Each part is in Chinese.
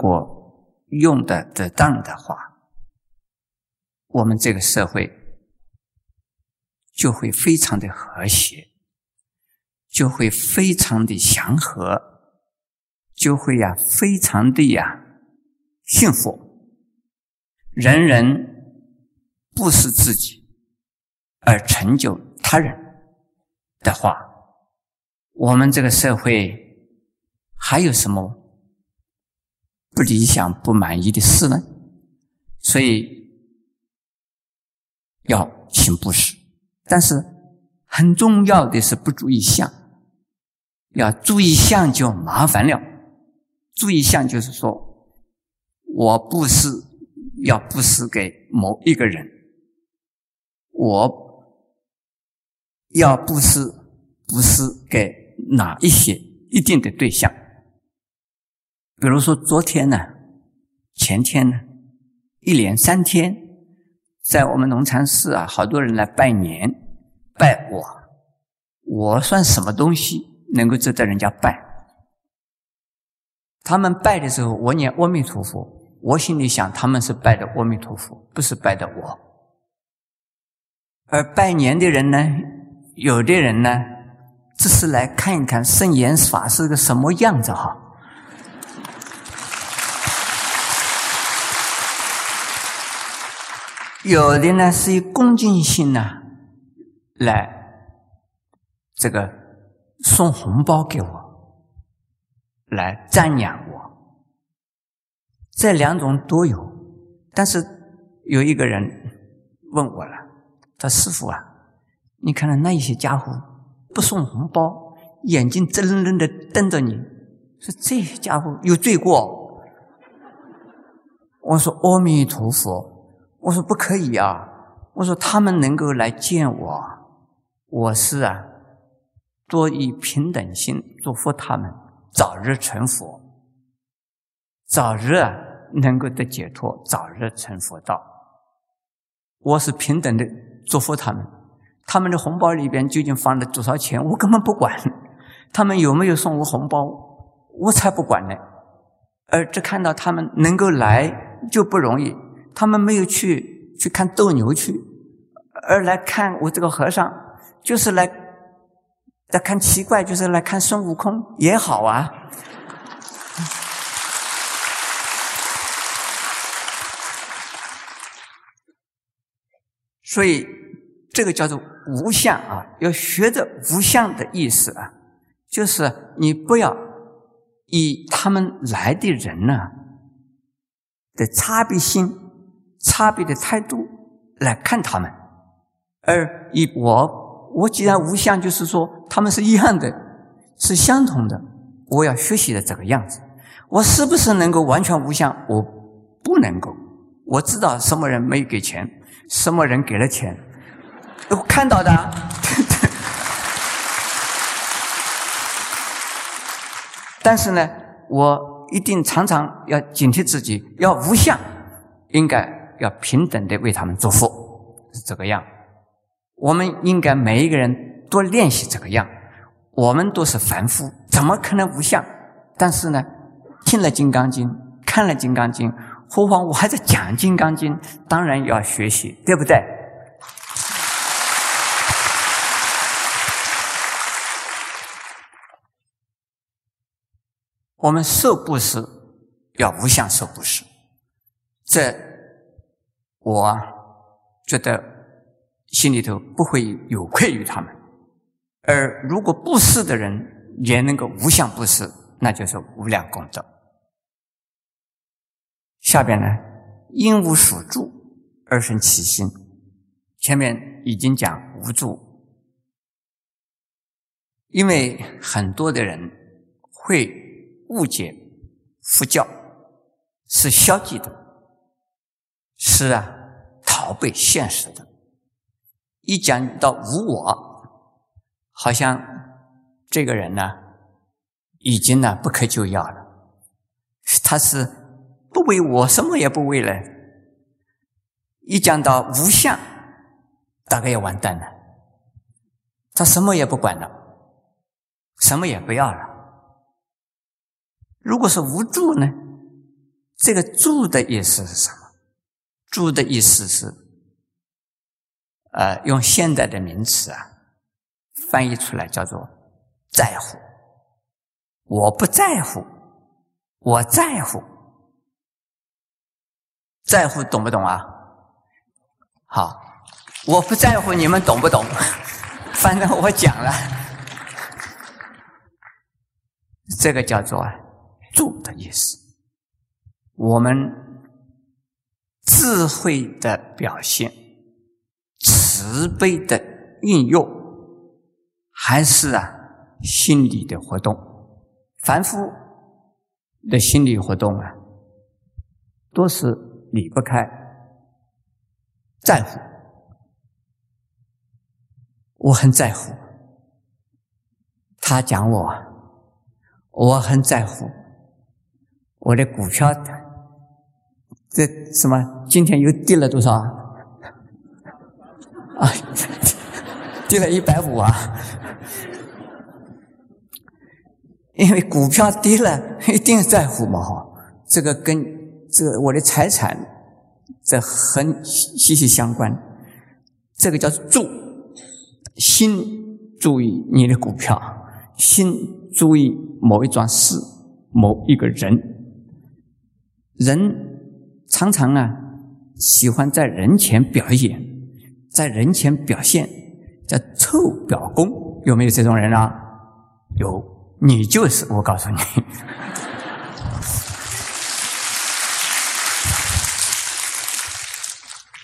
果用的得当的话，我们这个社会就会非常的和谐，就会非常的祥和，就会呀非常的呀幸福，人人不是自己而成就他人的话，我们这个社会。还有什么不理想、不满意的事呢？所以要行布施，但是很重要的是不注意相。要注意相就麻烦了。注意相就是说，我布施要布施给某一个人，我要布施布施给哪一些一定的对象。比如说，昨天呢，前天呢，一连三天，在我们龙禅寺啊，好多人来拜年，拜我，我算什么东西，能够值得人家拜？他们拜的时候，我念阿弥陀佛，我心里想，他们是拜的阿弥陀佛，不是拜的我。而拜年的人呢，有的人呢，只是来看一看圣严法是个什么样子哈。有的呢是以恭敬心呢来这个送红包给我，来赞扬我，这两种都有。但是有一个人问我了，他师傅啊，你看到那一些家伙不送红包，眼睛直愣愣的瞪着你，说这些家伙有罪过。我说阿弥陀佛。我说不可以啊！我说他们能够来见我，我是啊，多以平等心祝福他们早日成佛，早日啊能够得解脱，早日成佛道。我是平等的祝福他们，他们的红包里边究竟放了多少钱，我根本不管。他们有没有送我红包，我才不管呢。而只看到他们能够来就不容易。他们没有去去看斗牛去，而来看我这个和尚，就是来来看奇怪，就是来看孙悟空也好啊。所以这个叫做无相啊，要学着无相的意思啊，就是你不要以他们来的人呢的差别心。差别的态度来看他们，而以我，我既然无相，就是说他们是一样的，是相同的。我要学习的这个样子，我是不是能够完全无相？我不能够。我知道什么人没给钱，什么人给了钱，我看到的。但是呢，我一定常常要警惕自己，要无相，应该。要平等的为他们祝福，是这个样。我们应该每一个人多练习这个样。我们都是凡夫，怎么可能无相？但是呢，听了《金刚经》，看了《金刚经》，何况我还在讲《金刚经》，当然要学习，对不对？我们受布施要无相受布施，这。我觉得心里头不会有愧于他们，而如果布施的人也能够无相布施，那就是无量功德。下边呢，因无所住而生起心。前面已经讲无助，因为很多的人会误解佛教是消极的。是啊，逃避现实的。一讲到无我，好像这个人呢，已经呢不可救药了。他是不为我，什么也不为了。一讲到无相，大概要完蛋了。他什么也不管了，什么也不要了。如果是无助呢？这个“助”的意思是什住？“”的意思是，呃，用现代的名词啊，翻译出来叫做“在乎”。我不在乎，我在乎，在乎懂不懂啊？好，我不在乎，你们懂不懂？反正我讲了，这个叫做“住”的意思。我们智慧的表现，慈悲的运用，还是啊心理的活动。凡夫的心理活动啊，都是离不开在乎。我很在乎他讲我，我很在乎我的股票的。这什么？今天又跌了多少？啊，啊跌了一百五啊！因为股票跌了，一定在乎嘛哈。这个跟这个我的财产，这很息息相关。这个叫注心，注意你的股票，心注意某一桩事，某一个人，人。常常啊，喜欢在人前表演，在人前表现，叫臭表功，有没有这种人啊？有，你就是，我告诉你，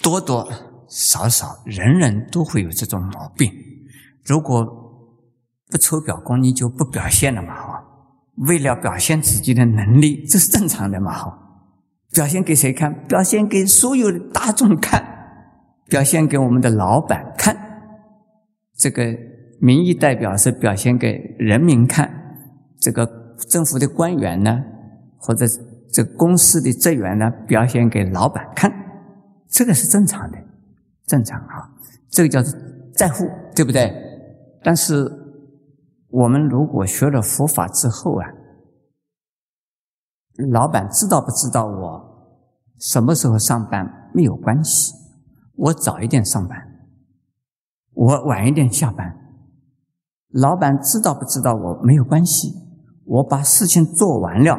多多少少，人人都会有这种毛病。如果不抽表功，你就不表现了嘛？哈，为了表现自己的能力，这是正常的嘛？哈。表现给谁看？表现给所有的大众看，表现给我们的老板看。这个民意代表是表现给人民看，这个政府的官员呢，或者这公司的职员呢，表现给老板看。这个是正常的，正常啊。这个叫做在乎，对不对？但是我们如果学了佛法之后啊。老板知道不知道我什么时候上班没有关系，我早一点上班，我晚一点下班。老板知道不知道我没有关系，我把事情做完了，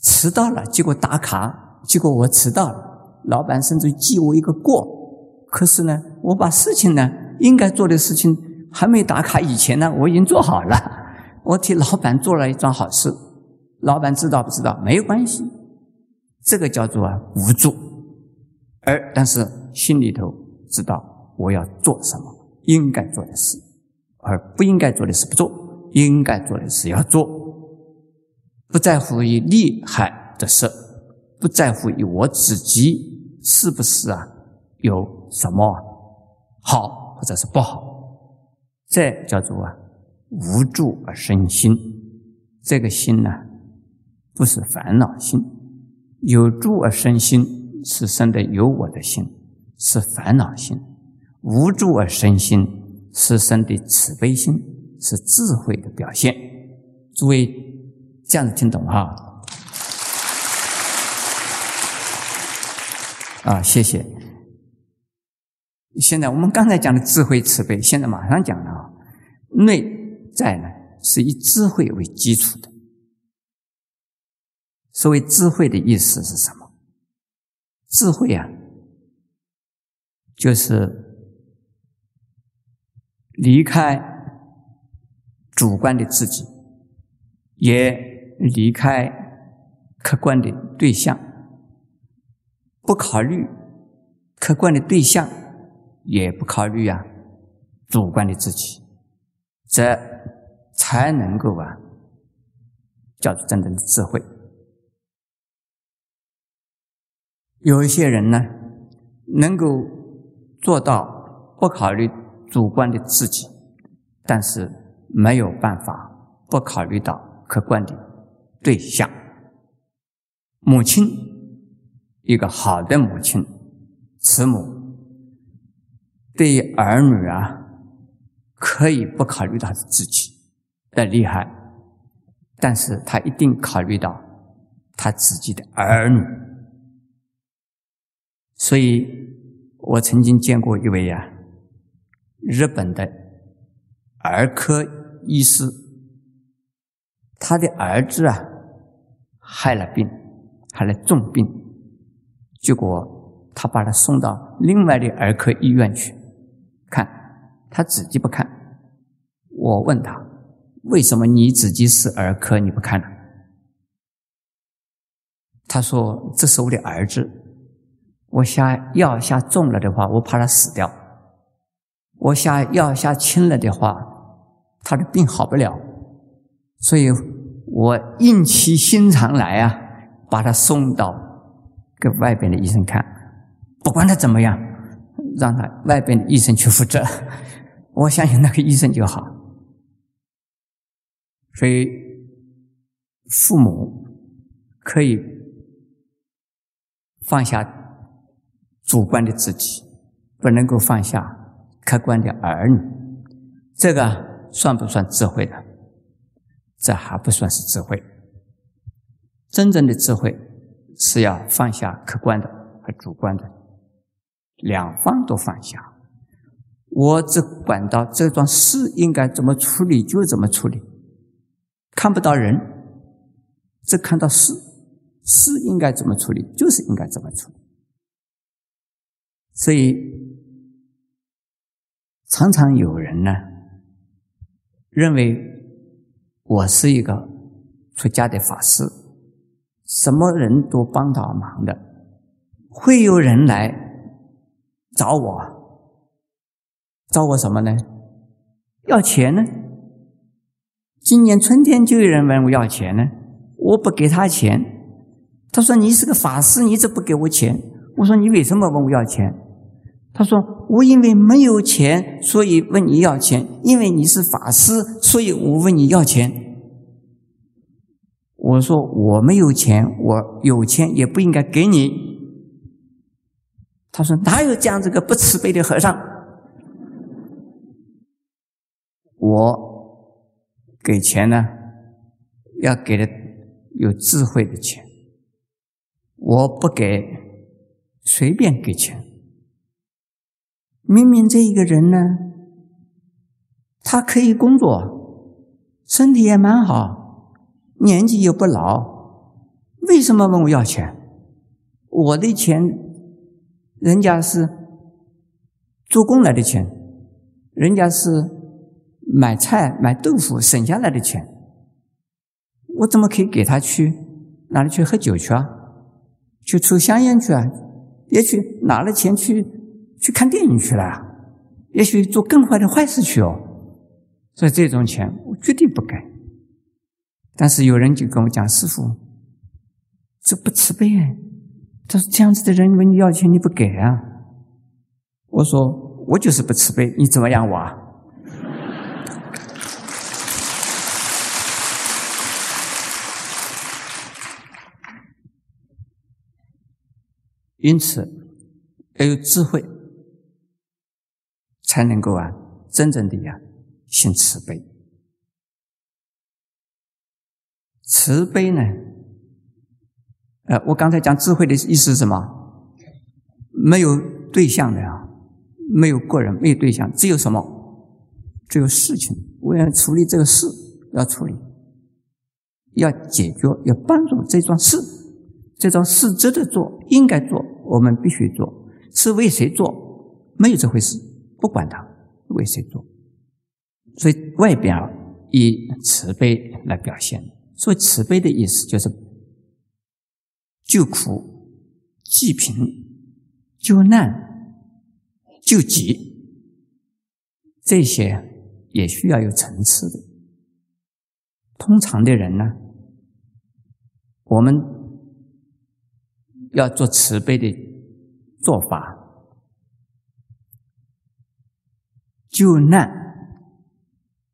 迟到了结果打卡，结果我迟到了，老板甚至记我一个过。可是呢，我把事情呢应该做的事情还没打卡以前呢，我已经做好了，我替老板做了一桩好事。老板知道不知道没有关系，这个叫做啊无助，而但是心里头知道我要做什么，应该做的事，而不应该做的事不做，应该做的事要做，不在乎于利害的事，不在乎于我自己是不是啊有什么好或者是不好，这叫做啊无助而生心，这个心呢。不是烦恼心，有助而生心是生的有我的心，是烦恼心；无助而生心是生的慈悲心，是智慧的表现。诸位这样子听懂哈？啊，谢谢。现在我们刚才讲的智慧慈悲，现在马上讲了啊。内在呢，是以智慧为基础的。所谓智慧的意思是什么？智慧啊，就是离开主观的自己，也离开客观的对象，不考虑客观的对象，也不考虑啊主观的自己，这才能够啊叫做真正的智慧。有一些人呢，能够做到不考虑主观的自己，但是没有办法不考虑到客观的对象。母亲，一个好的母亲，慈母，对于儿女啊，可以不考虑他的自己的厉害，但是他一定考虑到他自己的儿女。所以我曾经见过一位呀，日本的儿科医师，他的儿子啊害了病，害了重病，结果他把他送到另外的儿科医院去看，他自己不看。我问他：“为什么你自己是儿科你不看呢？”他说：“这是我的儿子，我下药下重了的话，我怕他死掉；我下药下轻了的话，他的病好不了。所以我硬起心肠来啊，把他送到给外边的医生看，不管他怎么样，让他外边的医生去负责。我相信那个医生就好。”所以，父母可以放下主观的自己，不能够放下客观的儿女。这个算不算智慧的？这还不算是智慧。真正的智慧是要放下客观的和主观的，两方都放下。我只管到这桩事应该怎么处理就怎么处理。看不到人，只看到事，事应该怎么处理，就是应该怎么处理。所以，常常有人呢，认为我是一个出家的法师，什么人都帮到忙的，会有人来找我，找我什么呢？要钱呢？今年春天就有人问我要钱呢，我不给他钱。他说：“你是个法师，你怎么不给我钱？”我说：“你为什么问我要钱？”他说：“我因为没有钱，所以问你要钱。因为你是法师，所以我问你要钱。”我说：“我没有钱，我有钱也不应该给你。”他说：“哪有这样子个不慈悲的和尚？”我。给钱呢，要给的有智慧的钱。我不给，随便给钱。明明这一个人呢，他可以工作，身体也蛮好，年纪又不老，为什么问我要钱？我的钱，人家是做工来的钱，人家是。买菜买豆腐省下来的钱，我怎么可以给他去哪里去喝酒去啊？去抽香烟去啊？也许拿了钱去去看电影去了，也许做更坏的坏事去哦。所以这种钱我绝对不给。但是有人就跟我讲：“师傅，这不慈悲哎！他说这样子的人问你要钱你不给啊？”我说：“我就是不慈悲，你怎么样我啊？”因此，要有智慧，才能够啊，真正的呀，行慈悲。慈悲呢，呃，我刚才讲智慧的意思是什么？没有对象的啊，没有个人，没有对象，只有什么？只有事情。为了处理这个事，要处理，要解决，要帮助这桩事，这桩事值得做，应该做。我们必须做，是为谁做？没有这回事，不管他为谁做。所以外表以慈悲来表现。所以慈悲的意思就是救苦、济贫、救难、救急，这些也需要有层次的。通常的人呢，我们。要做慈悲的做法，救难、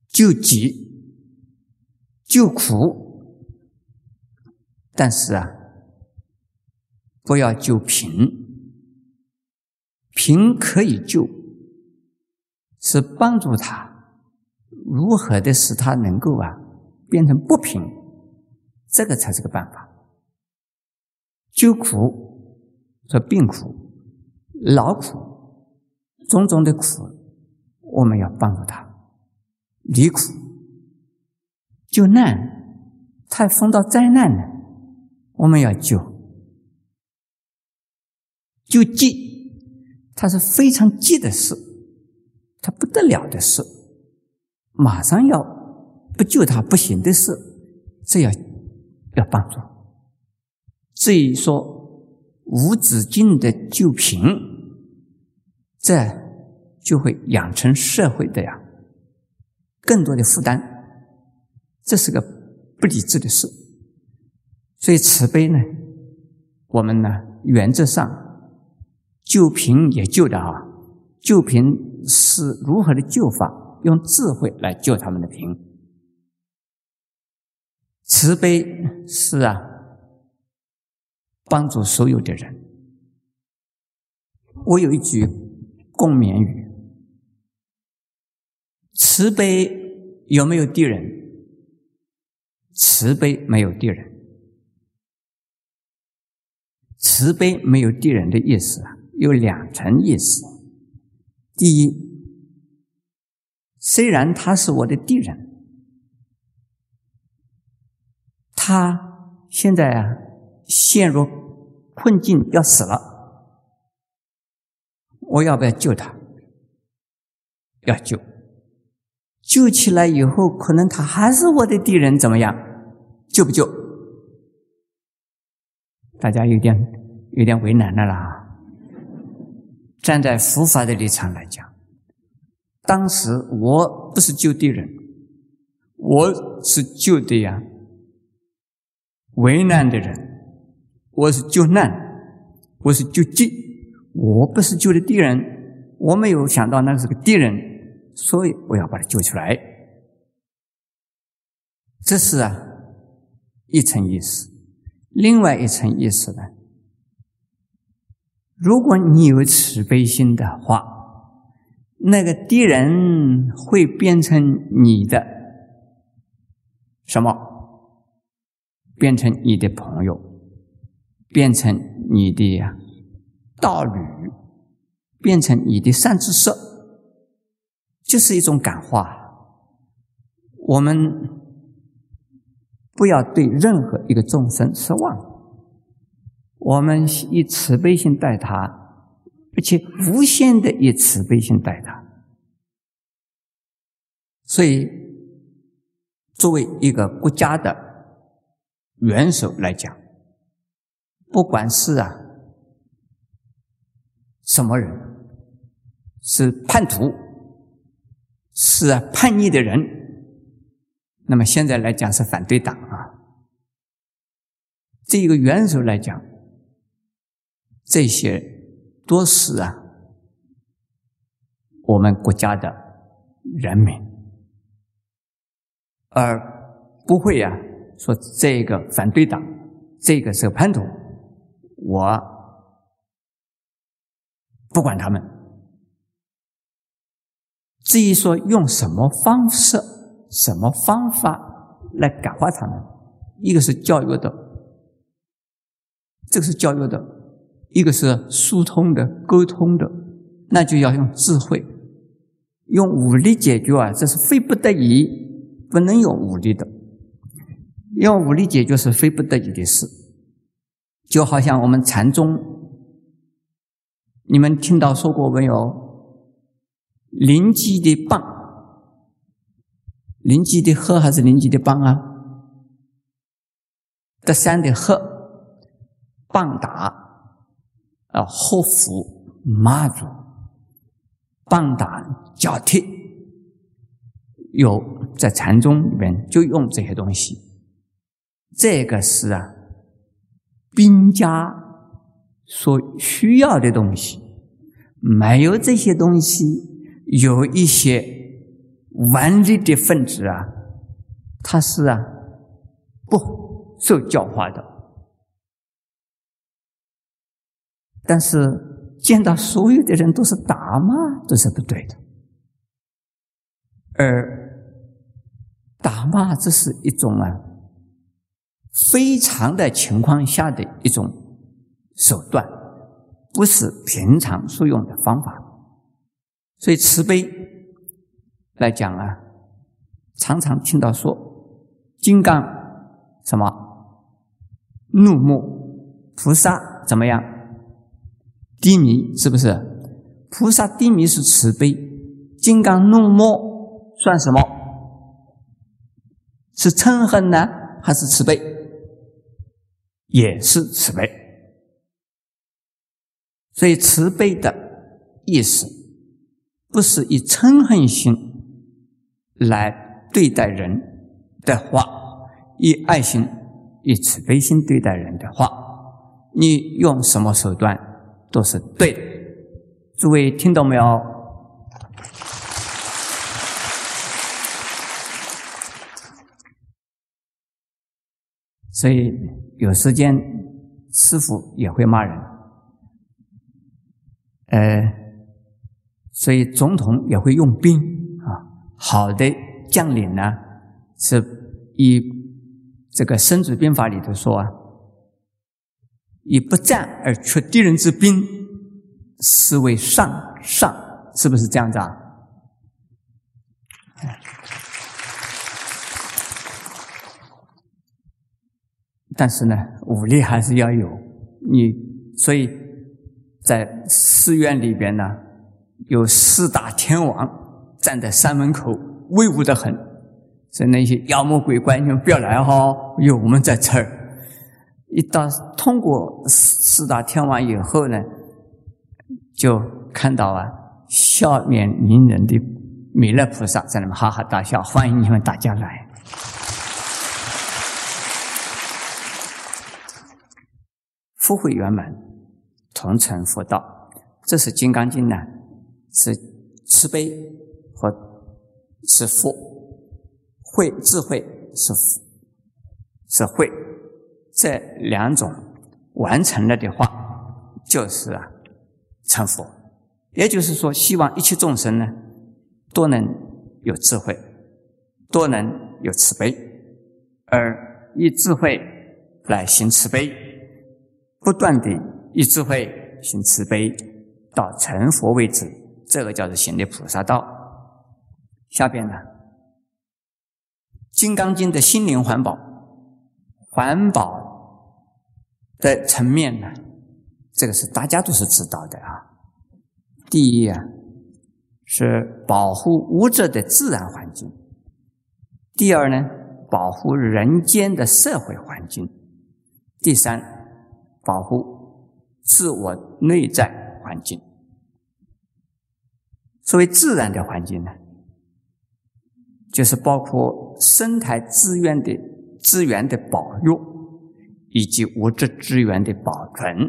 救急、救苦，但是啊，不要救贫。贫可以救，是帮助他如何的使他能够啊变成不贫，这个才是个办法。救苦说病苦、劳苦、种种的苦，我们要帮助他。离苦；救难，他碰到灾难了，我们要救；救急，他是非常急的事，他不得了的事，马上要不救他不行的事，这要要帮助。至于说无止境的救贫，这就会养成社会的呀更多的负担，这是个不理智的事。所以慈悲呢，我们呢原则上救贫也救的啊，救贫是如何的救法？用智慧来救他们的贫。慈悲是啊。帮助所有的人。我有一句共勉语：慈悲有没有敌人？慈悲没有敌人。慈悲没有敌人的意思啊，有两层意思。第一，虽然他是我的敌人，他现在啊陷入。困境要死了，我要不要救他？要救，救起来以后，可能他还是我的敌人，怎么样？救不救？大家有点有点为难了啦。站在佛法的立场来讲，当时我不是救敌人，我是救的呀为难的人。我是救难，我是救济，我不是救的敌人，我没有想到那是个敌人，所以我要把他救出来。这是啊一层意思，另外一层意思呢，如果你有慈悲心的话，那个敌人会变成你的什么？变成你的朋友。变成你的道侣，变成你的善知识，就是一种感化。我们不要对任何一个众生失望，我们以慈悲心待他，而且无限的以慈悲心待他。所以，作为一个国家的元首来讲。不管是啊什么人，是叛徒，是啊叛逆的人，那么现在来讲是反对党啊。这一个元首来讲，这些都是啊我们国家的人民，而不会呀说这个反对党，这个是叛徒。我不管他们，至于说用什么方式、什么方法来感化他们，一个是教育的，这个是教育的；一个是疏通的、沟通的，那就要用智慧，用武力解决啊，这是非不得已，不能用武力的，用武力解决是非不得已的事。就好像我们禅宗，你们听到说过没有？灵吉的棒，灵吉的鹤还是灵吉的棒啊？德山的鹤，棒打啊，贺福妈祖，棒打脚踢，有在禅宗里面就用这些东西，这个是啊。兵家所需要的东西，没有这些东西，有一些顽劣的分子啊，他是啊不受教化的。但是见到所有的人都是打骂，这是不对的。而打骂这是一种啊非常的情况下的一种手段，不是平常所用的方法。所以慈悲来讲啊，常常听到说金刚什么怒目菩萨怎么样低迷，是不是？菩萨低迷是慈悲，金刚怒目算什么？是嗔恨呢，还是慈悲？也是慈悲。所以慈悲的意思，不是以嗔恨心来对待人的话，以爱心、以慈悲心对待人的话，你用什么手段都是对的。诸位听懂没有？所以有时间，师傅也会骂人。呃，所以总统也会用兵啊。好的将领呢，是以这个《孙子兵法》里头说啊，以不战而屈敌人之兵。是为上上，是不是这样子啊？但是呢，武力还是要有。你所以在寺院里边呢，有四大天王站在山门口，威武的很。所以那些妖魔鬼怪，你们不要来哈，有我们在这儿。一到通过四四大天王以后呢？就看到啊，笑面迎人的弥勒菩萨在那边哈哈大笑，欢迎你们大家来。福慧圆满，同成佛道，这是《金刚经》呢，是慈悲和是福，慧智慧是福是慧，这两种完成了的话，就是啊。成佛，也就是说，希望一切众生呢，都能有智慧，都能有慈悲，而以智慧来行慈悲，不断的以智慧行慈悲，到成佛为止，这个叫做行的菩萨道。下边呢，《金刚经》的心灵环保，环保的层面呢？这个是大家都是知道的啊。第一啊，是保护物质的自然环境；第二呢，保护人间的社会环境；第三，保护自我内在环境。所谓自然的环境呢，就是包括生态资源的资源的保育，以及物质资源的保存。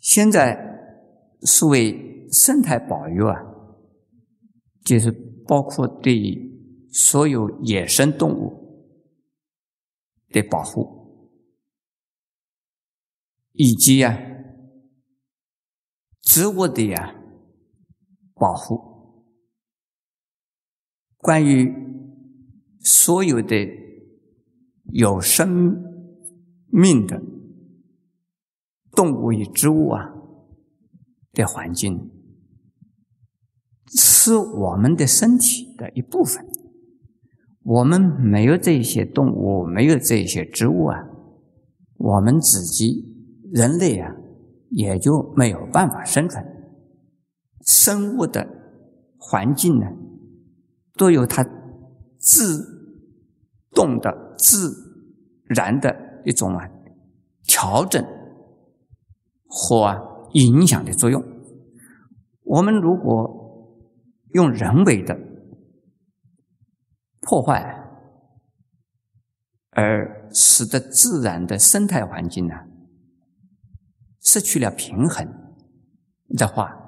现在所谓生态保育啊，就是包括对所有野生动物的保护，以及呀植物的呀保护，关于所有的有生命的。动物与植物啊的环境，是我们的身体的一部分。我们没有这些动物，没有这些植物啊，我们自己人类啊也就没有办法生存。生物的环境呢，都有它自动的、自然的一种啊调整。或影响的作用。我们如果用人为的破坏，而使得自然的生态环境呢失去了平衡的话，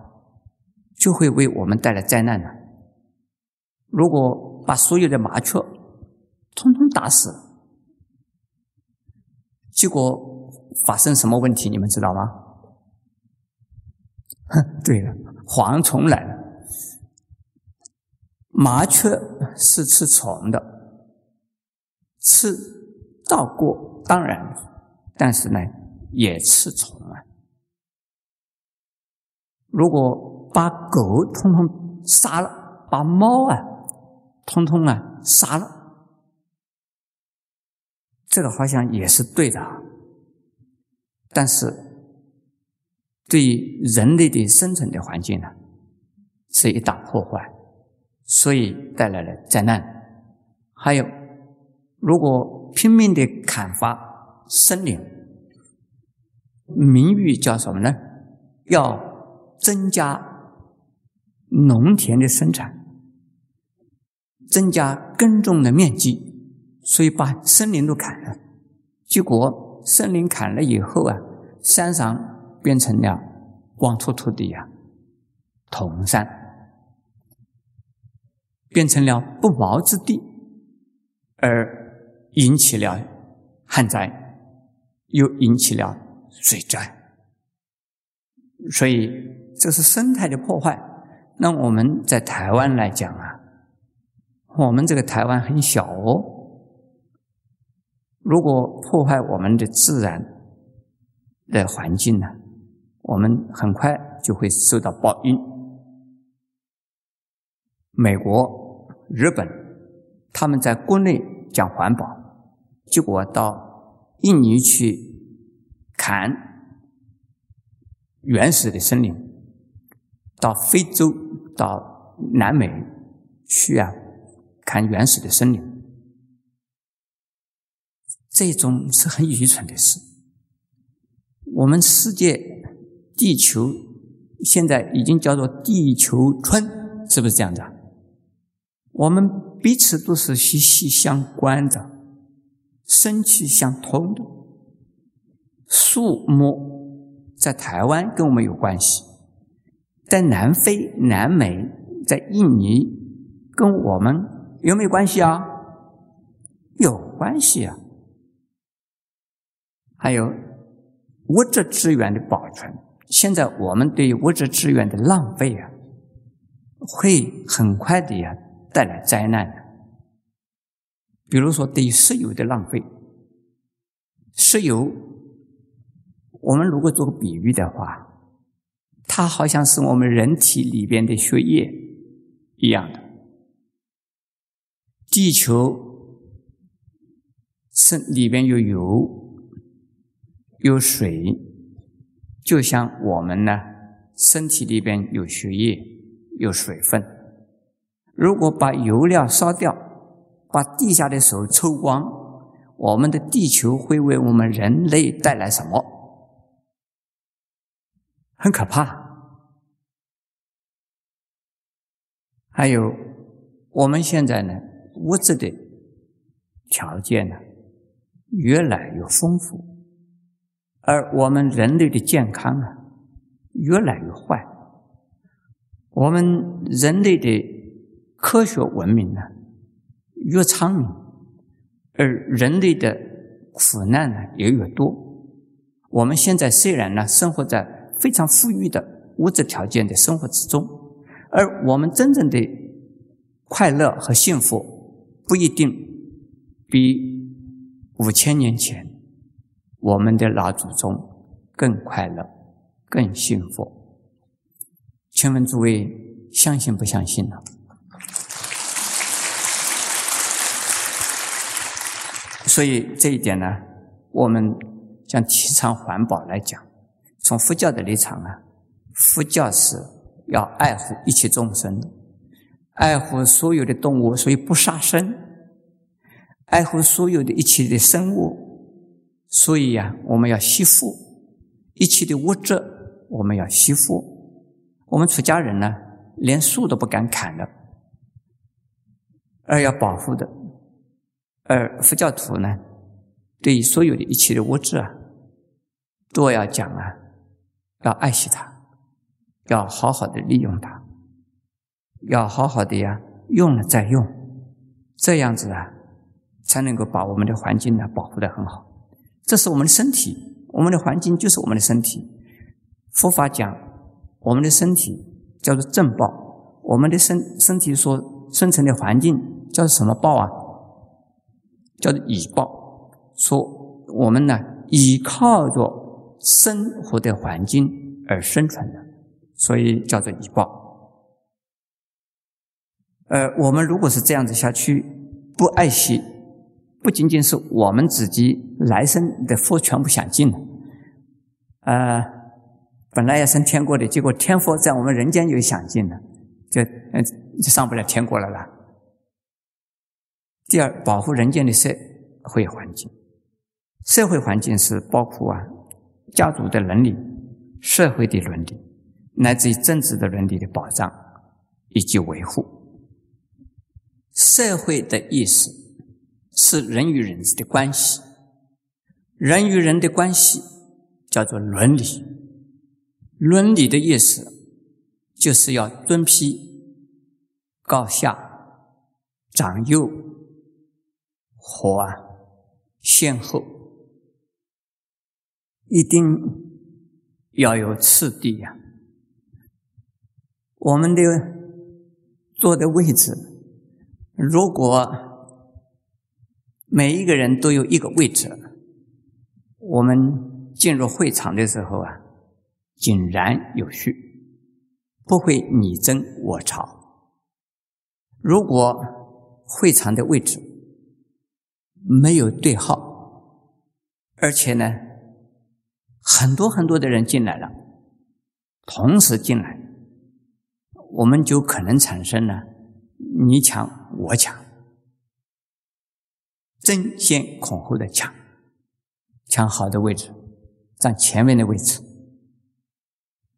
就会为我们带来灾难的。如果把所有的麻雀通通打死，结果发生什么问题？你们知道吗？哼 对了，蝗虫来了。麻雀是吃虫的，吃到过当然，但是呢，也吃虫啊。如果把狗通通杀了，把猫啊通通啊杀了，这个好像也是对的，但是对人类的生存的环境呢，是一大破坏，所以带来了灾难。还有，如果拼命的砍伐森林，名誉叫什么呢？要增加农田的生产，增加耕种的面积，所以把森林都砍了。结果森林砍了以后啊，山上变成了光秃秃的呀，铜山，变成了不毛之地。而引起了旱灾，又引起了水灾，所以这是生态的破坏。那我们在台湾来讲啊，我们这个台湾很小哦，如果破坏我们的自然的环境呢，我们很快就会受到报应。美国、日本。他们在国内讲环保，结果到印尼去砍原始的森林，到非洲、到南美去啊看原始的森林，这种是很愚蠢的事。我们世界、地球现在已经叫做地球村，是不是这样子？我们彼此都是息息相关的，生气相通的。树木在台湾跟我们有关系，在南非、南美、在印尼跟我们有没有关系啊？有关系啊。还有物质资源的保存，现在我们对物质资源的浪费啊，会很快的呀。带来灾难的，比如说对于石油的浪费。石油，我们如果做个比喻的话，它好像是我们人体里边的血液一样的。地球是里边有油，有水，就像我们呢，身体里边有血液，有水分。如果把油料烧掉，把地下的水抽光，我们的地球会为我们人类带来什么？很可怕。还有，我们现在呢，物质的条件呢，越来越丰富，而我们人类的健康啊，越来越坏。我们人类的。科学文明呢越昌明，而人类的苦难呢也越多。我们现在虽然呢生活在非常富裕的物质条件的生活之中，而我们真正的快乐和幸福不一定比五千年前我们的老祖宗更快乐、更幸福。请问诸位相信不相信呢？所以这一点呢，我们将提倡环保来讲，从佛教的立场啊，佛教是要爱护一切众生，爱护所有的动物，所以不杀生；爱护所有的一切的生物，所以呀，我们要惜福；一切的物质，我们要惜福。我们出家人呢，连树都不敢砍的，而要保护的。而佛教徒呢，对于所有的一切的物质啊，都要讲啊，要爱惜它，要好好的利用它，要好好的呀，用了再用，这样子啊，才能够把我们的环境呢保护的很好。这是我们的身体，我们的环境就是我们的身体。佛法讲，我们的身体叫做正报，我们的身身体所生成的环境叫做什么报啊？叫做以报，说我们呢依靠着生活的环境而生存的，所以叫做依报。呃，我们如果是这样子下去，不爱惜，不仅仅是我们自己来生的福全部享尽了，呃，本来要升天国的，结果天福在我们人间又享尽了，就嗯就上不了天国了啦。第二，保护人间的社会环境，社会环境是包括啊家族的伦理、社会的伦理，乃至于政治的伦理的保障以及维护。社会的意思是人与人之的关系，人与人的关系叫做伦理。伦理的意思就是要尊卑、高下、长幼和啊先后，一定要有次第呀。我们的坐的位置。如果每一个人都有一个位置，我们进入会场的时候啊，井然有序，不会你争我吵。如果会场的位置没有对号，而且呢，很多很多的人进来了，同时进来，我们就可能产生呢，你抢。我抢，争先恐后的抢，抢好的位置，占前面的位置。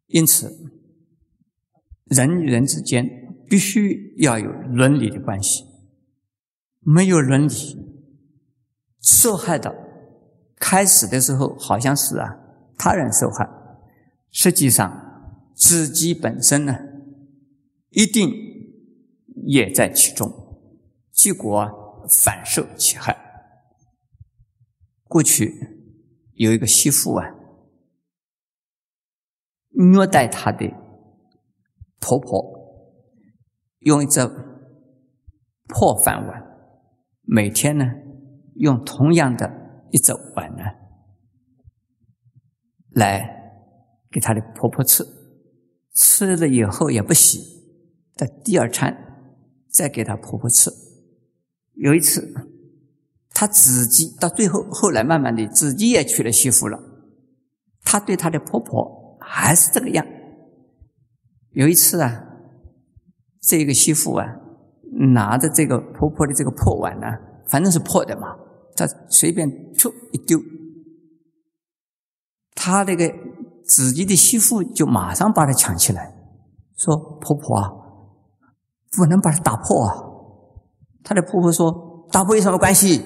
因此，人与人之间必须要有伦理的关系。没有伦理，受害的开始的时候好像是啊他人受害，实际上自己本身呢一定也在其中。结果反受其害。过去有一个媳妇啊，虐待她的婆婆，用一只破饭碗，每天呢用同样的一只碗呢来给她的婆婆吃，吃了以后也不洗，的第二餐再给她婆婆吃。有一次，他自己到最后，后来慢慢的自己也娶了媳妇了。他对他的婆婆还是这个样。有一次啊，这个媳妇啊，拿着这个婆婆的这个破碗呢，反正是破的嘛，他随便就一丢，他那个自己的媳妇就马上把他抢起来，说：“婆婆啊，不能把它打破啊。”他的婆婆说：“打破有什么关系？”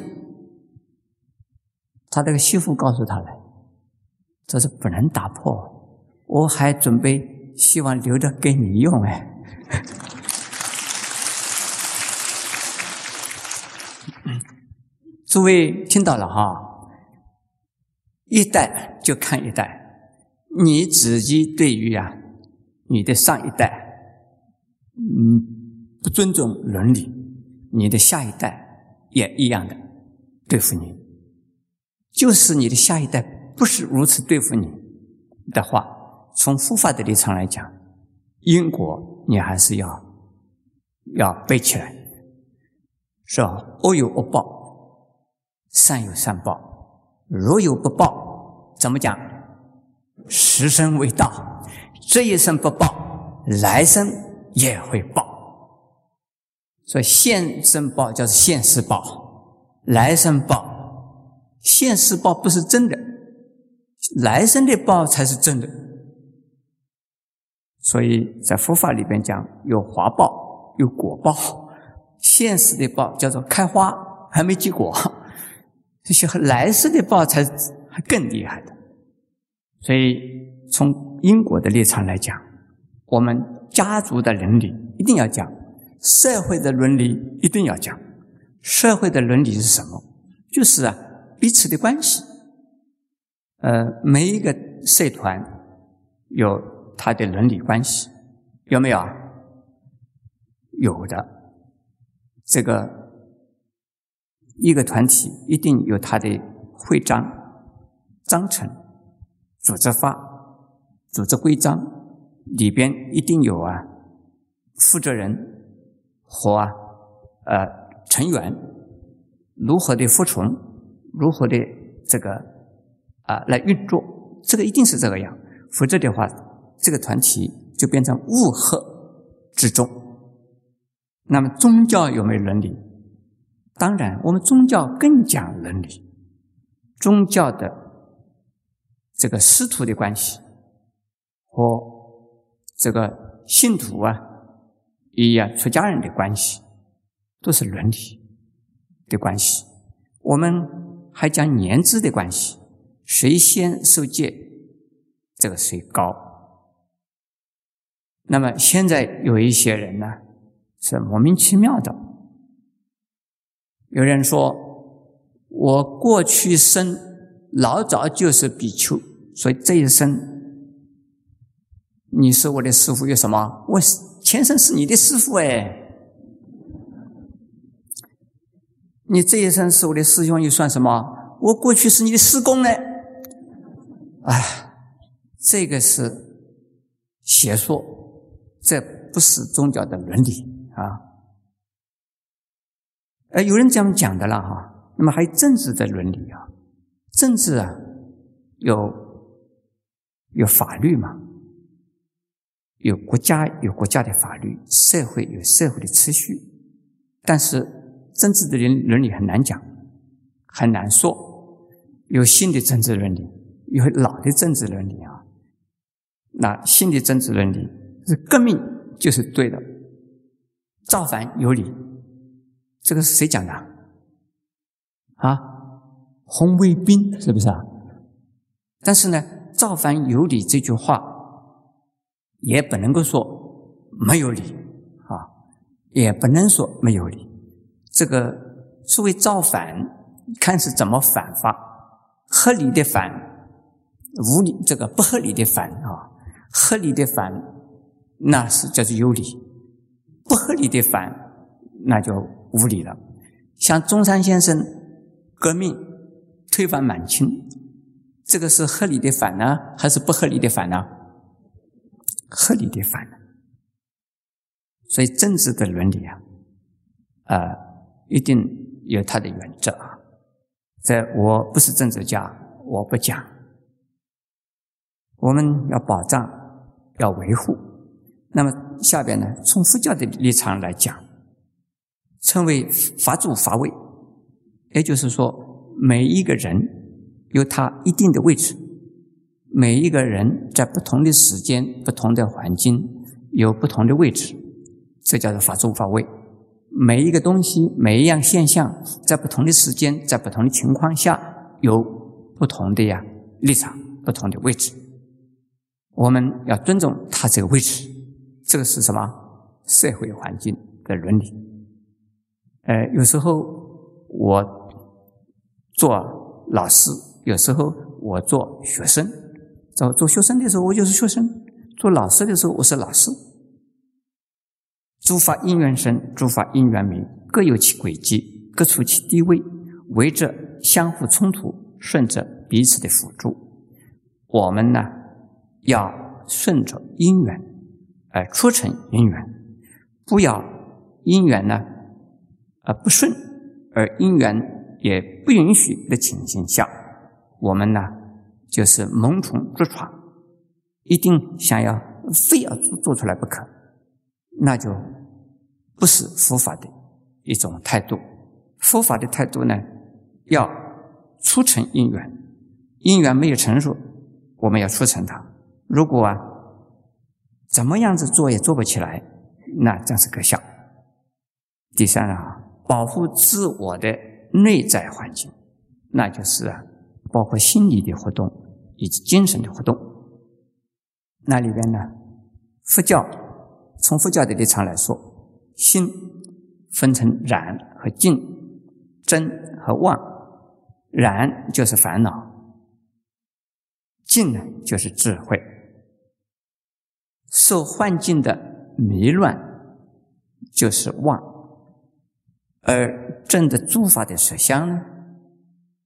他这个媳妇告诉他了：“这是不能打破，我还准备希望留着给你用哎。”诸位听到了哈？一代就看一代，你自己对于啊你的上一代，嗯，不尊重伦理。你的下一代也一样的对付你，就是你的下一代不是如此对付你的话，从佛法的立场来讲，因果你还是要要背起来，是吧？恶有恶报，善有善报，如有不报，怎么讲？时生未到，这一生不报，来生也会报。所以现生报叫做现世报，来生报，现世报不是真的，来生的报才是真的。所以在佛法里边讲，有华报，有果报，现世的报叫做开花还没结果，这 些来世的报才还更厉害的。所以从因果的立场来讲，我们家族的伦理一定要讲。社会的伦理一定要讲。社会的伦理是什么？就是啊，彼此的关系。呃，每一个社团有它的伦理关系，有没有？有的。这个一个团体一定有它的会章、章程、组织法、组织规章里边一定有啊负责人和呃成员如何的服从，如何的这个啊来运作，这个一定是这个样，否则的话，这个团体就变成乌合之众。那么宗教有没有伦理？当然，我们宗教更讲伦理。宗教的这个师徒的关系和这个信徒啊，一样出家人的关系，都是伦理的关系。我们还讲年资的关系，谁先受戒，这个谁高。那么现在有一些人呢，是莫名其妙的。有人说。我过去生老早就是比丘，所以这一生你是我的师傅有什么？我前生是你的师傅哎，你这一生是我的师兄又算什么？我过去是你的师公呢？哎，这个是邪说，这不是宗教的伦理啊！呃，有人这样讲的了哈。那么还有政治的伦理啊，政治啊，有有法律嘛，有国家有国家的法律，社会有社会的秩序，但是政治的伦伦理很难讲，很难说。有新的政治伦理，有老的政治伦理啊。那新的政治伦理是革命就是对的，造反有理，这个是谁讲的？啊，红卫兵是不是啊？但是呢，造反有理这句话也不能够说没有理啊，也不能说没有理。这个所谓造反，看是怎么反法，合理的反，无理这个不合理的反啊，合理的反那是叫做有理，不合理的反那就无理了。像中山先生。革命推翻满清，这个是合理的反呢，还是不合理的反呢？合理的反。所以政治的伦理啊，呃，一定有它的原则啊。这我不是政治家，我不讲。我们要保障，要维护。那么下边呢，从佛教的立场来讲，称为法主法位。也就是说，每一个人有他一定的位置，每一个人在不同的时间、不同的环境有不同的位置，这叫做法住法位。每一个东西、每一样现象，在不同的时间、在不同的情况下，有不同的呀立场、不同的位置。我们要尊重他这个位置，这个是什么？社会环境的伦理。呃，有时候我。做老师，有时候我做学生，做做学生的时候我就是学生，做老师的时候我是老师。诸法因缘生，诸法因缘灭，各有其轨迹，各处其地位，为着相互冲突，顺着彼此的辅助。我们呢，要顺着因缘而促成因缘，不要因缘呢而不顺，而因缘。也不允许的情形下，我们呢就是猛冲直闯，一定想要非要做做出来不可，那就不是佛法的一种态度。佛法的态度呢，要促成因缘，因缘没有成熟，我们要促成它。如果啊，怎么样子做也做不起来，那真是可笑。第三啊，保护自我的。内在环境，那就是啊，包括心理的活动以及精神的活动。那里边呢，佛教从佛教的立场来说，心分成染和净，真和妄。染就是烦恼，净呢就是智慧。受幻境的迷乱就是妄。而正的诸法的实相呢？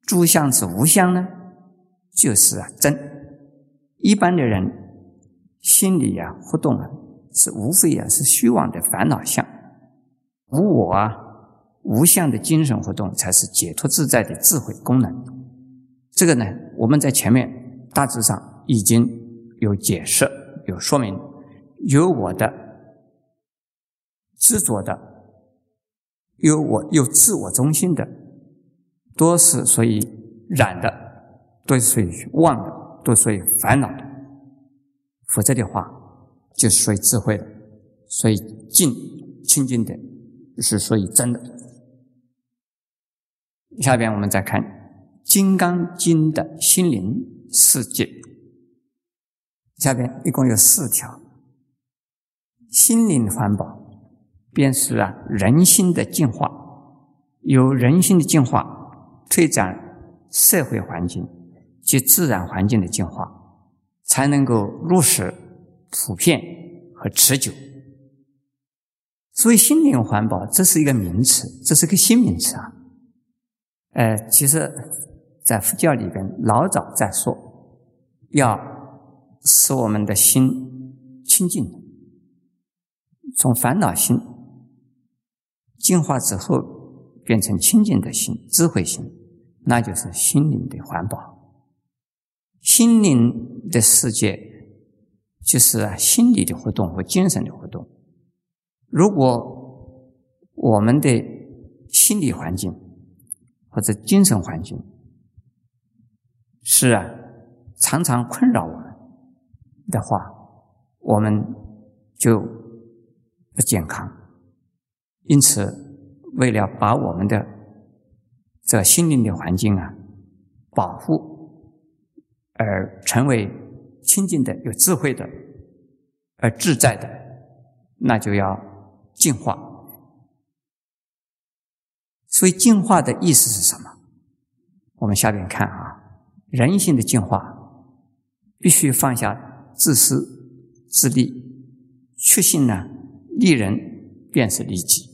诸相是无相呢？就是啊真。一般的人心里啊活动啊，是无非啊是虚妄的烦恼相，无我啊无相的精神活动，才是解脱自在的智慧功能。这个呢，我们在前面大致上已经有解释、有说明，有我的执着的，有我有自我中心的，多是所以染的，都属于妄的。都属于烦恼的，否则的话，就是属于智慧的，所以净清净的，是属于真的。下边我们再看《金刚经》的心灵世界，下边一共有四条：心灵的环保，便是啊人心的净化，由人心的净化推展社会环境。及自然环境的净化，才能够落实普遍和持久。所以，心灵环保这是一个名词，这是个新名词啊。呃，其实，在佛教里边，老早在说，要使我们的心清净，从烦恼心净化之后，变成清净的心、智慧心，那就是心灵的环保。心灵的世界就是，心理的活动和精神的活动。如果我们的心理环境或者精神环境是啊，常常困扰我们的话，我们就不健康。因此，为了把我们的这心灵的环境啊保护。而成为清净的、有智慧的、而自在的，那就要净化。所以，净化的意思是什么？我们下边看啊，人性的净化必须放下自私自利，确信呢，利人便是利己。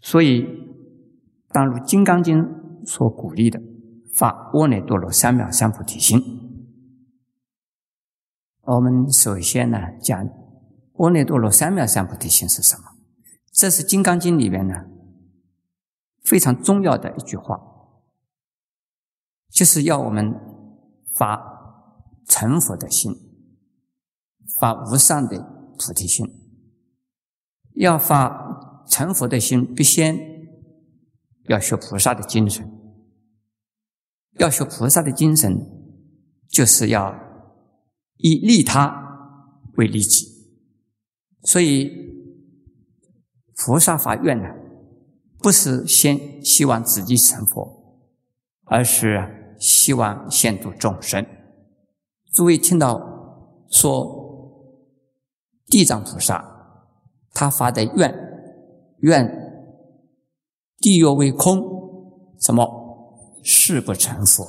所以，当如《金刚经》所鼓励的。发阿耨多罗三藐三菩提心。我们首先呢讲阿耨多罗三藐三菩提心是什么？这是《金刚经》里面呢非常重要的一句话，就是要我们发成佛的心，发无上的菩提心。要发成佛的心，必先要学菩萨的精神。要学菩萨的精神，就是要以利他为利己。所以，菩萨发愿呢，不是先希望自己成佛，而是希望先度众生。诸位听到说地藏菩萨他发的愿，愿地狱为空，什么？誓不成佛，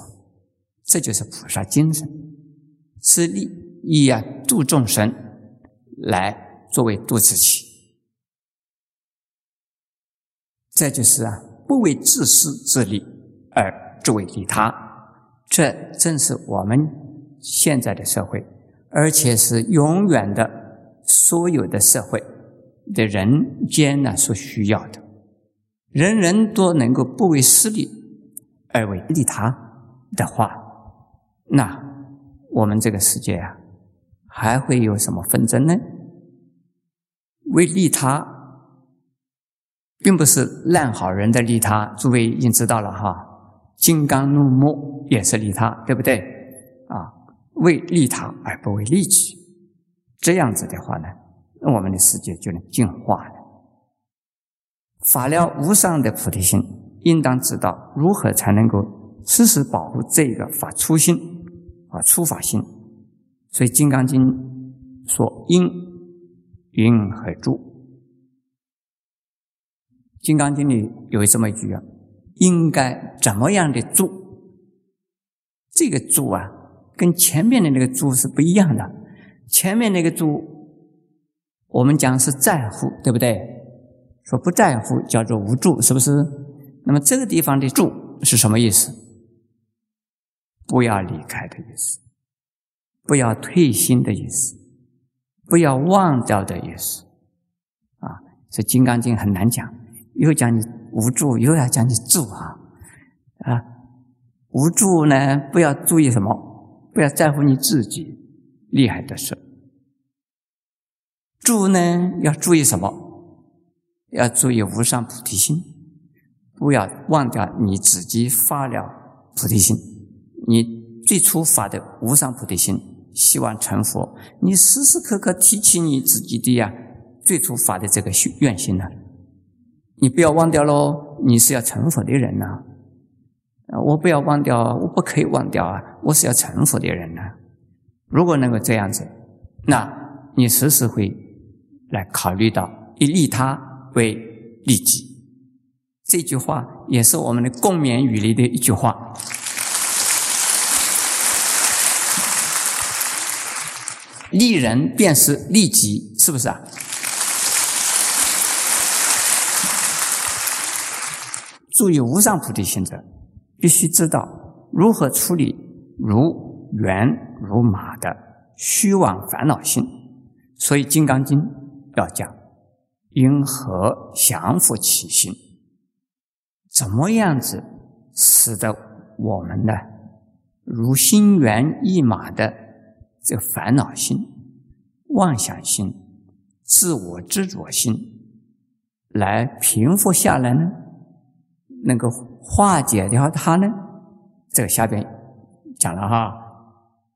这就是菩萨精神，是利益啊度众生来作为度自己。这就是啊不为自私自利而作为利他，这正是我们现在的社会，而且是永远的所有的社会的人间呢所需要的，人人都能够不为私利。而为利他的话，那我们这个世界啊，还会有什么纷争呢？为利他，并不是烂好人的利他，诸位已经知道了哈。金刚怒目也是利他，对不对？啊，为利他而不为利己，这样子的话呢，那我们的世界就能净化了。法了无上的菩提心。应当知道如何才能够时时保护这个法初心啊初法心，所以《金刚经》说：“因云何住？”《金刚经》里有这么一句啊：“应该怎么样的住？”这个住啊，跟前面的那个住是不一样的。前面那个住，我们讲是在乎，对不对？说不在乎叫做无助，是不是？那么这个地方的住是什么意思？不要离开的意思，不要退心的意思，不要忘掉的意思。啊，这《金刚经》很难讲，又讲你无助，又要讲你住啊啊！无助呢，不要注意什么，不要在乎你自己厉害的事。住呢，要注意什么？要注意无上菩提心，不要忘掉你自己发了菩提心。你最初发的无上菩提心，希望成佛，你时时刻刻提起你自己的呀，最初发的这个愿心呢，你不要忘掉喽。你是要成佛的人呐，啊，我不要忘掉，我不可以忘掉啊，我是要成佛的人呐。如果能够这样子，那你时时会来考虑到以利他为利己。这句话也是我们的共勉语里的一句话。利人便是利己，是不是啊？注意无上菩提心者，必须知道如何处理如猿如马的虚妄烦恼心。所以《金刚经》要讲因何降伏其心，怎么样子使得我们呢如心猿意马的。这个烦恼心、妄想心、自我执着心，来平复下来呢？能够化解掉它呢？这个下边讲了哈，《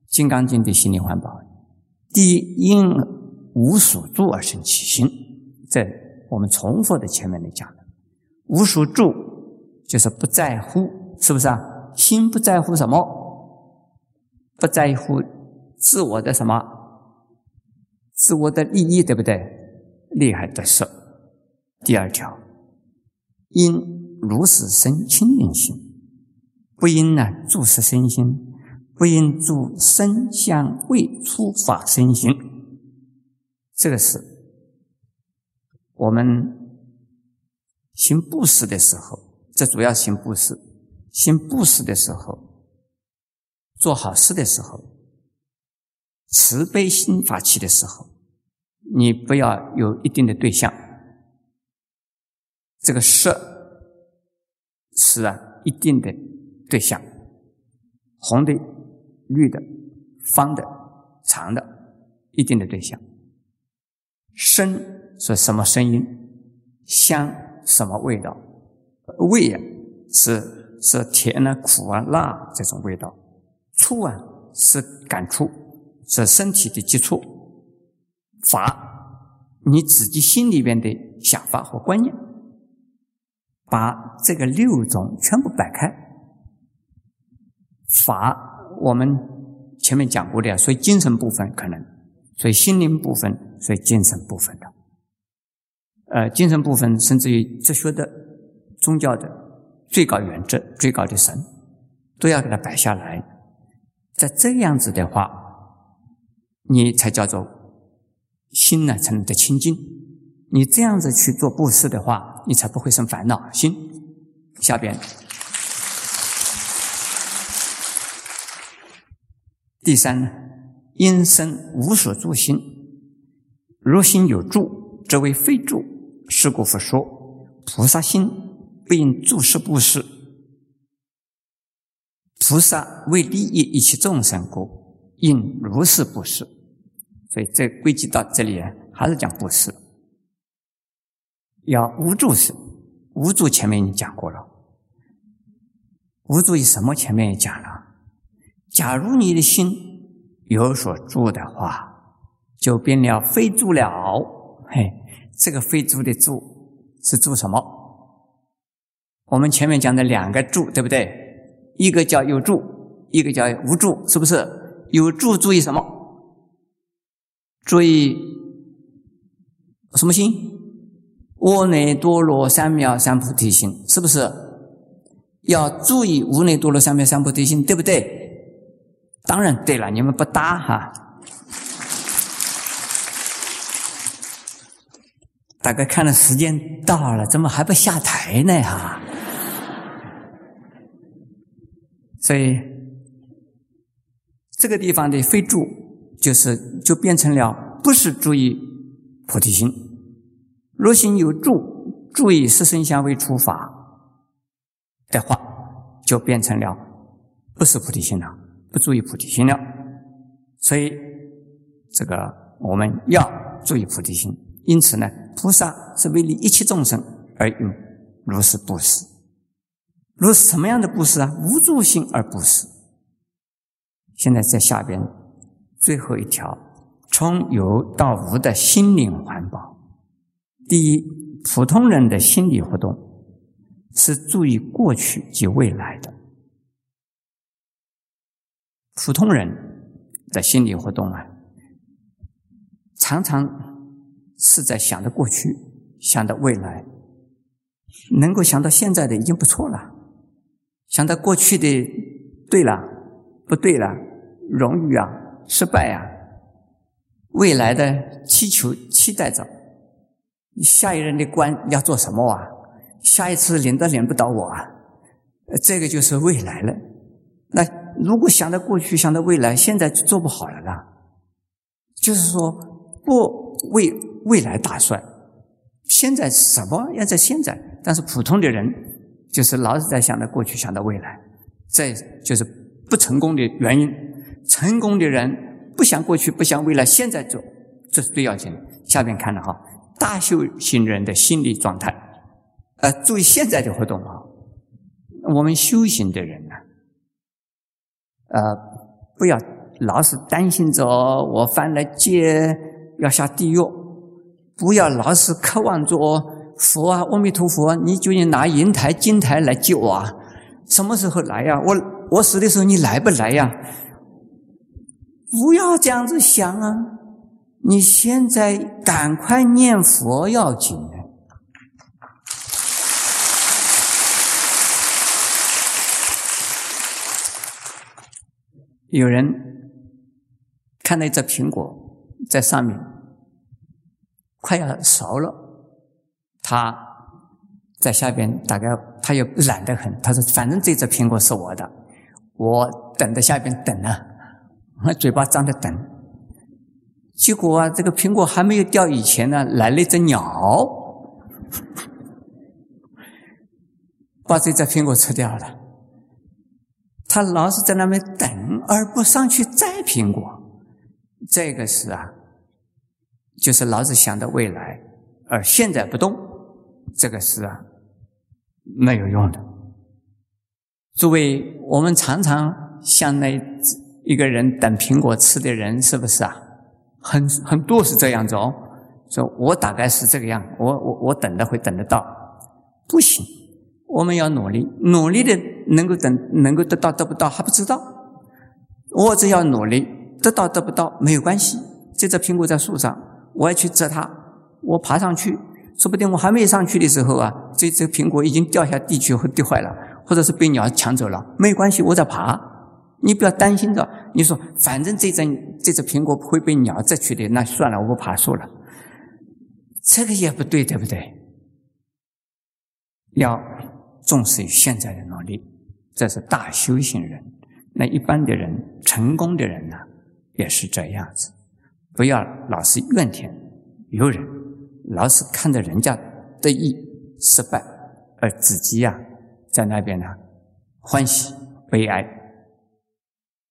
金刚经》的心灵环保，第一因无所住而生起心，这我们重复的前面的讲的，无所住就是不在乎，是不是啊？心不在乎什么？不在乎。自我的什么？自我的利益，对不对？利害得失。第二条，因如是生清净心，不应呢注视身心，不应注身相未出法身心。这个是我们行布施的时候，这主要行布施。行布施的时候，做好事的时候。慈悲心发起的时候，你不要有一定的对象。这个色是啊，一定的对象，红的、绿的、方的、长的，一定的对象。声是什么声音？香什么味道？味啊，是是甜啊、苦啊、辣这种味道。触啊，是感触。是身体的接触，法你自己心里边的想法和观念，把这个六种全部摆开。法我们前面讲过的呀，所以精神部分可能，所以心灵部分，所以精神部分的，呃，精神部分甚至于哲学的、宗教的最高原则、最高的神，都要给它摆下来。在这样子的话。你才叫做心呢，才能得清净。你这样子去做布施的话，你才不会生烦恼心。下边第三呢，因生无所住心，若心有住，则为非住。是故佛说，菩萨心不应住施布施。菩萨为利益一切众生故，应如是布施。所以这归结到这里，还是讲布施，要无助是无助。前面已经讲过了，无助于什么？前面也讲了。假如你的心有所住的话，就变了非住了。嘿，这个非住的住是住什么？我们前面讲的两个住，对不对？一个叫有住，一个叫无住，是不是？有住注意什么？注意什么心？我内多罗三藐三菩提心，是不是？要注意无内多罗三藐三菩提心，对不对？当然对了，你们不搭哈。大概看了时间到了，怎么还不下台呢？哈，所以这个地方的非住，就是就变成了不是注意菩提心。若心有住，注意四生相为出法的话，就变成了不是菩提心了，不注意菩提心了。所以这个我们要注意菩提心。因此呢，菩萨是为利一切众生而用如是布施。如什么样的布施啊？无助心而布施。现在在下边最后一条，从有到无的心灵环保。第一，普通人的心理活动是注意过去及未来的。普通人的心理活动啊，常常是在想着过去，想着未来，能够想到现在的已经不错了。想到过去的对了，不对了，荣誉啊，失败啊，未来的祈求期待着，下一任的官要做什么啊？下一次领都领不到我啊？这个就是未来了。那如果想到过去，想到未来，现在就做不好了啦。就是说，不为未来打算，现在什么要在现在？但是普通的人。就是老是在想着过去，想到未来，这就是不成功的原因。成功的人不想过去，不想未来，现在做，这是最要紧的。下面看了哈，大修行人的心理状态，呃，注意现在的活动啊。我们修行的人呢，呃，不要老是担心着我犯了戒要下地狱，不要老是渴望着。佛啊，阿弥陀佛，你究竟拿银台、金台来救我啊？什么时候来呀？我我死的时候你来不来呀？不要这样子想啊！你现在赶快念佛要紧。有人看到一只苹果在上面，快要熟了。他在下边，大概他又懒得很。他说：“反正这只苹果是我的，我等在下边等呢，嘴巴张着等。结果啊，这个苹果还没有掉以前呢，来了一只鸟，把这只苹果吃掉了。他老是在那边等，而不上去摘苹果。这个是啊，就是老是想着未来，而现在不动。”这个是啊，没有用的。诸位，我们常常像那一个人等苹果吃的人，是不是啊？很很多是这样子哦。说我大概是这个样，我我我等的会等得到，不行。我们要努力，努力的能够等，能够得到得不到还不知道。我只要努力，得到得不到没有关系。这只苹果在树上，我要去摘它，我爬上去。说不定我还没上去的时候啊，这只苹果已经掉下地去或跌坏了，或者是被鸟抢走了。没有关系，我在爬，你不要担心着。你说，反正这只这只苹果会被鸟摘去的，那算了，我不爬树了。这个也不对，对不对？要重视现在的努力，这是大修行人。那一般的人，成功的人呢，也是这样子。不要老是怨天尤人。老是看着人家得意失败，而自己呀在那边呢欢喜悲哀。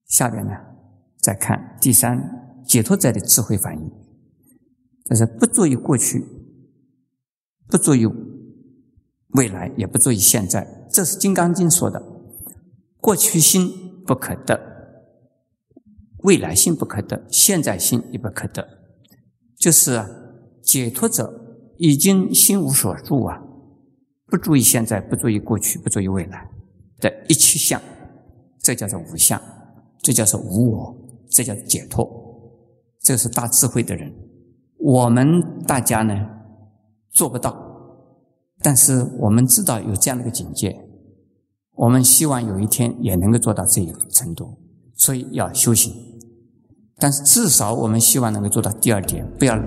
下边呢再看第三解脱者的智慧反应，这是不注意过去，不注意未来，也不注意现在。这是《金刚经》说的：过去心不可得，未来心不可得，现在心也不可得，就是。解脱者已经心无所住啊，不注意现在，不注意过去，不注意未来的一切相，这叫做无相，这叫做无我，这叫解脱，这是大智慧的人。我们大家呢做不到，但是我们知道有这样的一个境界，我们希望有一天也能够做到这一个程度，所以要修行。但是至少我们希望能够做到第二点，不要。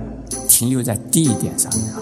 停留在第一点上面啊。